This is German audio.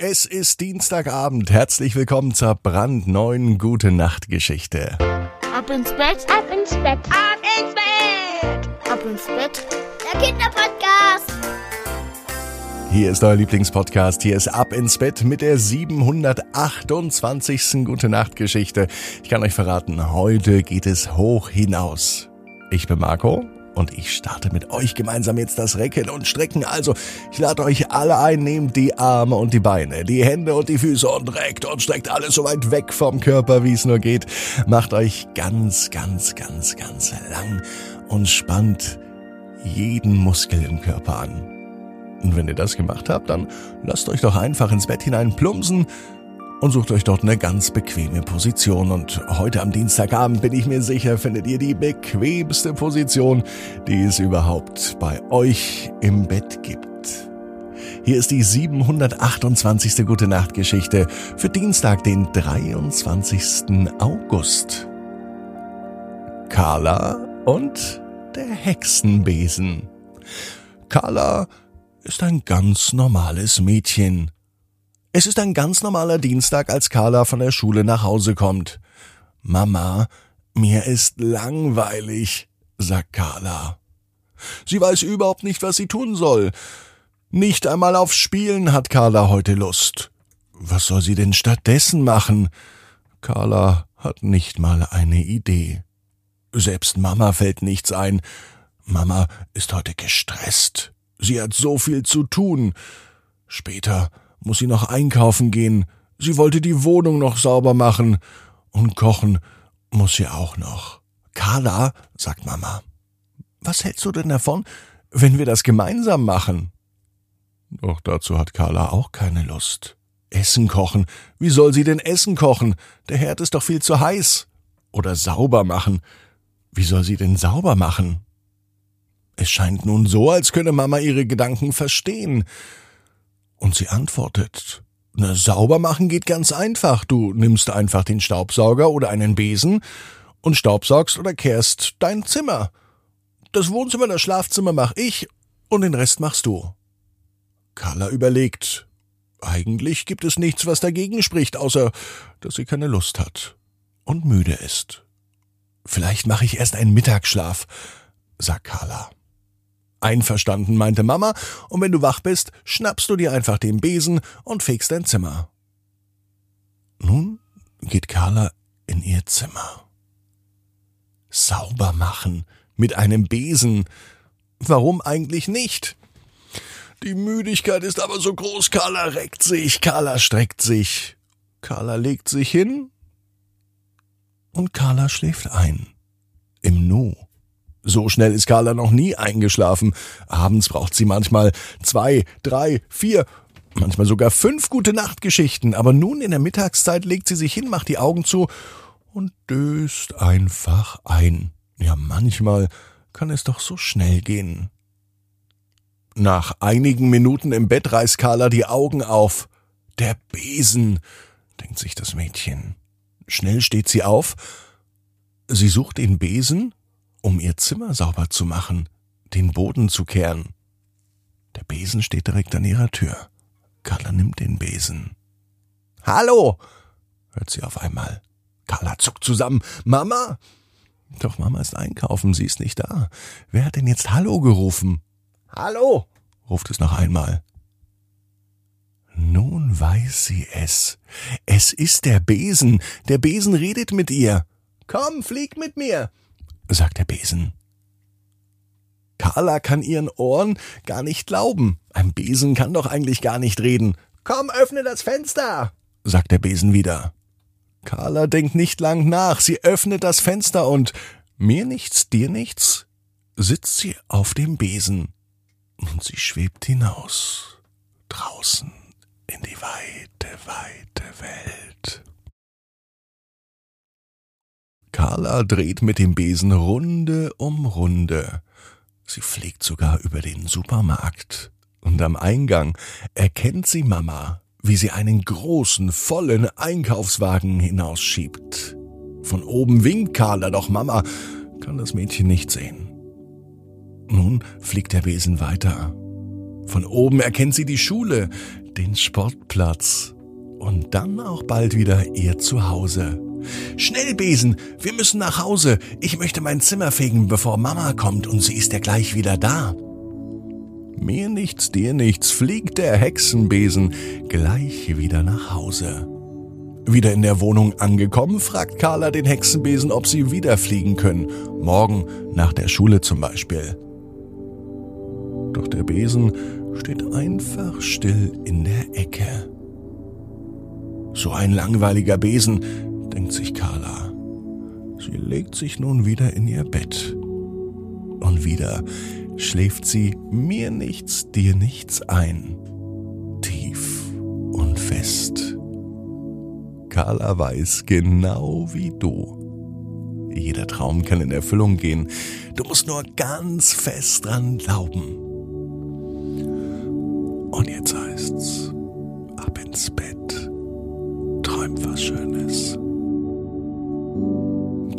Es ist Dienstagabend. Herzlich willkommen zur brandneuen Gute Nacht Geschichte. Ab ins Bett, Ab ins Bett. Ab ins Bett! ab ins Bett. Der Kinderpodcast. Hier ist euer Lieblingspodcast. Hier ist Ab ins Bett mit der 728. Gute Nacht Geschichte. Ich kann euch verraten, heute geht es hoch hinaus. Ich bin Marco. Und ich starte mit euch gemeinsam jetzt das Recken und Strecken. Also, ich lade euch alle ein, nehmt die Arme und die Beine, die Hände und die Füße und reckt und streckt alles so weit weg vom Körper, wie es nur geht. Macht euch ganz, ganz, ganz, ganz lang und spannt jeden Muskel im Körper an. Und wenn ihr das gemacht habt, dann lasst euch doch einfach ins Bett hinein plumpsen und sucht euch dort eine ganz bequeme Position. Und heute am Dienstagabend bin ich mir sicher, findet ihr die bequemste Position, die es überhaupt bei euch im Bett gibt. Hier ist die 728. Gute Nacht Geschichte für Dienstag, den 23. August. Carla und der Hexenbesen. Carla ist ein ganz normales Mädchen. Es ist ein ganz normaler Dienstag, als Carla von der Schule nach Hause kommt. Mama, mir ist langweilig, sagt Carla. Sie weiß überhaupt nicht, was sie tun soll. Nicht einmal aufs Spielen hat Carla heute Lust. Was soll sie denn stattdessen machen? Carla hat nicht mal eine Idee. Selbst Mama fällt nichts ein. Mama ist heute gestresst. Sie hat so viel zu tun. Später muss sie noch einkaufen gehen. Sie wollte die Wohnung noch sauber machen. Und kochen muss sie auch noch. Carla, sagt Mama, was hältst du denn davon, wenn wir das gemeinsam machen? Doch dazu hat Carla auch keine Lust. Essen kochen. Wie soll sie denn Essen kochen? Der Herd ist doch viel zu heiß. Oder sauber machen. Wie soll sie denn sauber machen? Es scheint nun so, als könne Mama ihre Gedanken verstehen. Und sie antwortet, na, sauber machen geht ganz einfach. Du nimmst einfach den Staubsauger oder einen Besen und staubsaugst oder kehrst dein Zimmer. Das Wohnzimmer, das Schlafzimmer mach ich und den Rest machst du. Carla überlegt. Eigentlich gibt es nichts, was dagegen spricht, außer dass sie keine Lust hat und müde ist. Vielleicht mache ich erst einen Mittagsschlaf, sagt Carla. Einverstanden, meinte Mama, und wenn du wach bist, schnappst du dir einfach den Besen und fegst dein Zimmer. Nun geht Carla in ihr Zimmer. Sauber machen mit einem Besen. Warum eigentlich nicht? Die Müdigkeit ist aber so groß, Carla reckt sich, Carla streckt sich. Carla legt sich hin und Carla schläft ein. Im Nu. So schnell ist Carla noch nie eingeschlafen. Abends braucht sie manchmal zwei, drei, vier, manchmal sogar fünf gute Nachtgeschichten. Aber nun in der Mittagszeit legt sie sich hin, macht die Augen zu und döst einfach ein. Ja, manchmal kann es doch so schnell gehen. Nach einigen Minuten im Bett reißt Carla die Augen auf. Der Besen, denkt sich das Mädchen. Schnell steht sie auf. Sie sucht den Besen um ihr Zimmer sauber zu machen, den Boden zu kehren. Der Besen steht direkt an ihrer Tür. Carla nimmt den Besen. Hallo! hört sie auf einmal. Carla zuckt zusammen. Mama! Doch Mama ist einkaufen, sie ist nicht da. Wer hat denn jetzt Hallo gerufen? Hallo! ruft es noch einmal. Nun weiß sie es. Es ist der Besen. Der Besen redet mit ihr. Komm, flieg mit mir sagt der Besen. Carla kann ihren Ohren gar nicht glauben. Ein Besen kann doch eigentlich gar nicht reden. Komm, öffne das Fenster, sagt der Besen wieder. Carla denkt nicht lang nach. Sie öffnet das Fenster und mir nichts, dir nichts, sitzt sie auf dem Besen und sie schwebt hinaus, draußen in die weite, weite Welt. Carla dreht mit dem Besen Runde um Runde. Sie fliegt sogar über den Supermarkt. Und am Eingang erkennt sie Mama, wie sie einen großen, vollen Einkaufswagen hinausschiebt. Von oben winkt Carla, doch Mama kann das Mädchen nicht sehen. Nun fliegt der Besen weiter. Von oben erkennt sie die Schule, den Sportplatz und dann auch bald wieder ihr Zuhause. Schnell, Besen, wir müssen nach Hause. Ich möchte mein Zimmer fegen, bevor Mama kommt und sie ist ja gleich wieder da. Mir nichts, dir nichts, fliegt der Hexenbesen gleich wieder nach Hause. Wieder in der Wohnung angekommen, fragt Carla den Hexenbesen, ob sie wieder fliegen können. Morgen nach der Schule zum Beispiel. Doch der Besen steht einfach still in der Ecke. So ein langweiliger Besen, denkt sich Carla. Sie legt sich nun wieder in ihr Bett. Und wieder schläft sie mir nichts, dir nichts ein. Tief und fest. Carla weiß genau wie du. Jeder Traum kann in Erfüllung gehen. Du musst nur ganz fest dran glauben. Und jetzt heißt's, ab ins Bett. Träum was Schönes.